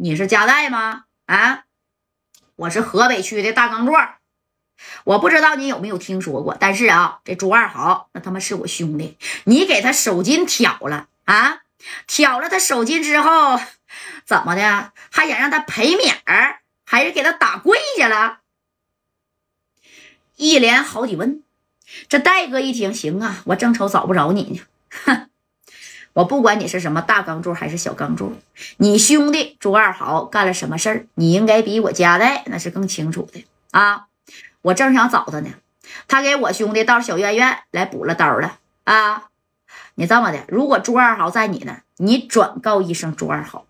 你是加代吗？啊，我是河北区的大钢座。我不知道你有没有听说过，但是啊，这朱二豪那他妈是我兄弟，你给他手筋挑了啊？挑了他手筋之后，怎么的？还想让他赔面儿，还是给他打跪下了？一连好几问，这戴哥一听，行啊，我正愁找不着你呢。哼，我不管你是什么大钢柱还是小钢柱，你兄弟朱二豪干了什么事儿，你应该比我家代那是更清楚的啊。我正想找他呢，他给我兄弟到小院院来补了刀了啊。你这么的，如果朱二豪在你那，你转告一声朱二豪，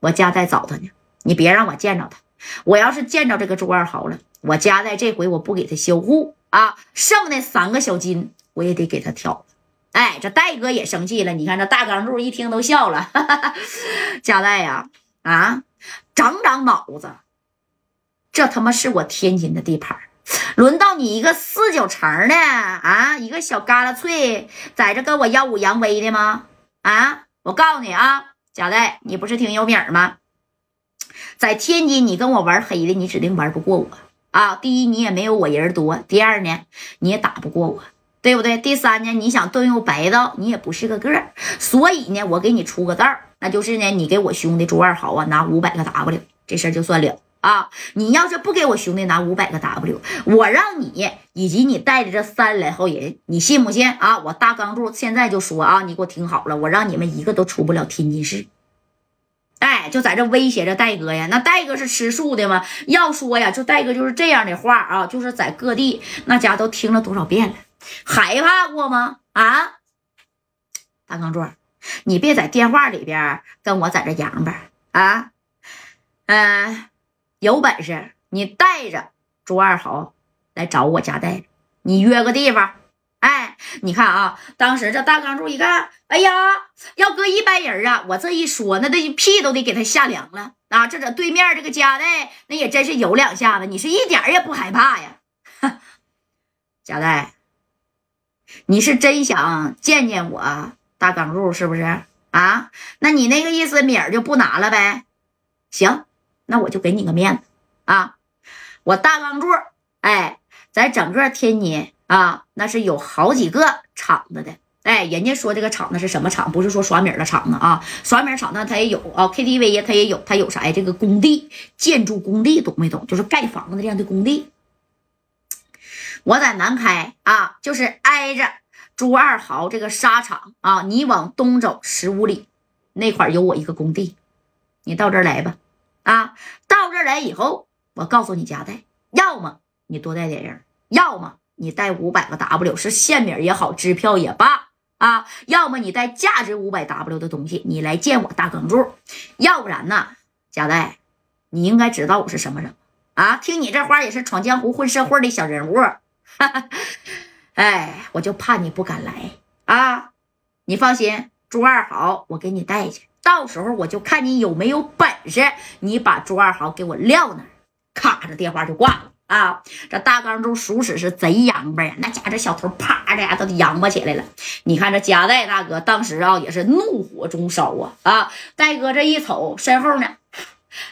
我家代找他呢，你别让我见着他。我要是见着这个朱二豪了，我家代这回我不给他销户啊，剩那三个小金我也得给他挑了。哎，这戴哥也生气了，你看这大钢柱一听都笑了，哈哈哈家代呀，啊，长长脑子，这他妈是我天津的地盘，轮到你一个四九城的啊，一个小旮旯脆，在这跟我耀武扬威的吗？啊，我告诉你啊，贾代，你不是挺有名吗？在天津，你跟我玩黑的，你指定玩不过我啊！第一，你也没有我人多；第二呢，你也打不过我，对不对？第三呢，你想动用白道，你也不是个个儿。所以呢，我给你出个道那就是呢，你给我兄弟朱二豪啊拿五百个 W，这事儿就算了啊！你要是不给我兄弟拿五百个 W，我让你以及你带的这三来号人，你信不信啊？我大钢柱现在就说啊，你给我听好了，我让你们一个都出不了天津市。哎，就在这威胁着戴哥呀！那戴哥是吃素的吗？要说呀，就戴哥就是这样的话啊，就是在各地那家都听了多少遍了，害怕过吗？啊，大钢柱，你别在电话里边跟我在这洋吧啊！嗯，有本事你带着朱二豪来找我家带，你约个地方。哎，你看啊，当时这大钢柱一看，哎呀，要搁一般人啊，我这一说，那这屁都得给他吓凉了啊！这这对面这个家代，那也真是有两下子，你是一点也不害怕呀？家代，你是真想见见我大钢柱是不是啊？那你那个意思，米儿就不拿了呗？行，那我就给你个面子啊！我大钢柱，哎，在整个天津。啊，那是有好几个厂子的，哎，人家说这个厂子是什么厂？不是说耍米的厂子啊，耍米厂子它也有啊，KTV 也，它也有，它有啥呀？这个工地，建筑工地，懂没懂？就是盖房子这样的工地。我在南开啊，就是挨着朱二豪这个沙场啊，你往东走十五里，那块有我一个工地，你到这儿来吧，啊，到这儿来以后，我告诉你家带，要么你多带点人，要么。你带五百个 W 是现米也好，支票也罢啊，要么你带价值五百 W 的东西，你来见我大钢柱，要不然呢，贾代，你应该知道我是什么人啊？听你这话也是闯江湖混社会的小人物，哈 哈哎，我就怕你不敢来啊！你放心，朱二豪我给你带去，到时候我就看你有没有本事，你把朱二豪给我撂那儿，咔，这电话就挂了。啊，这大钢柱属实是贼洋巴呀！那家这小头啪的呀，都洋巴起来了。你看这夹带大哥当时啊，也是怒火中烧啊！啊，戴哥这一瞅身后呢，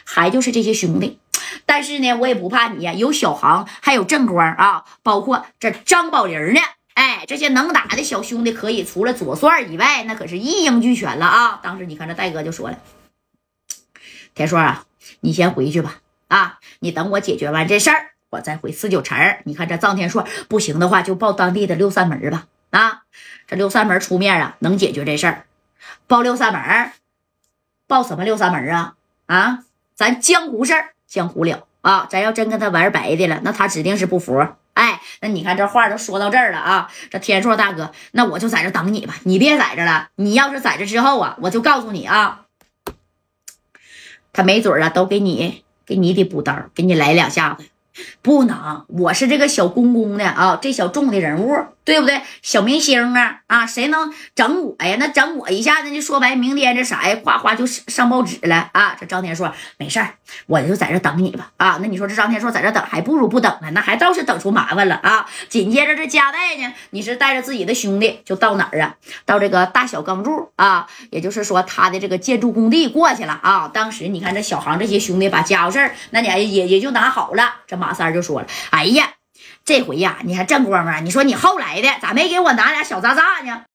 还就是这些兄弟。但是呢，我也不怕你呀，有小航，还有正光啊，包括这张宝林呢。哎，这些能打的小兄弟可以除了左帅以外，那可是一应俱全了啊！当时你看这戴哥就说了：“田硕啊，你先回去吧。啊，你等我解决完这事儿。”我再回四九城，你看这臧天硕不行的话，就报当地的六扇门吧。啊，这六扇门出面啊，能解决这事儿。报六扇门，报什么六扇门啊？啊，咱江湖事儿，江湖了啊。咱要真跟他玩白的了，那他指定是不服。哎，那你看这话都说到这儿了啊。这天硕大哥，那我就在这等你吧，你别在这了。你要是在这之后啊，我就告诉你啊，他没准啊，都给你给你得补刀，给你来两下子。不能，我是这个小公公的啊，这小众的人物对不对？小明星啊啊，谁能整我呀？那整我一下子就说白，明天这啥呀，哗哗就上报纸了啊！这张天硕没事儿，我就在这等你吧啊！那你说这张天硕在这等，还不如不等呢，那还倒是等出麻烦了啊！紧接着这加代呢，你是带着自己的兄弟就到哪儿啊？到这个大小钢柱啊，也就是说他的这个建筑工地过去了啊！当时你看这小航这些兄弟把家伙事儿，那你也也就拿好了。这马三就说了：“哎呀。”这回呀，你还正光啊！你说你后来的咋没给我拿俩小渣渣呢？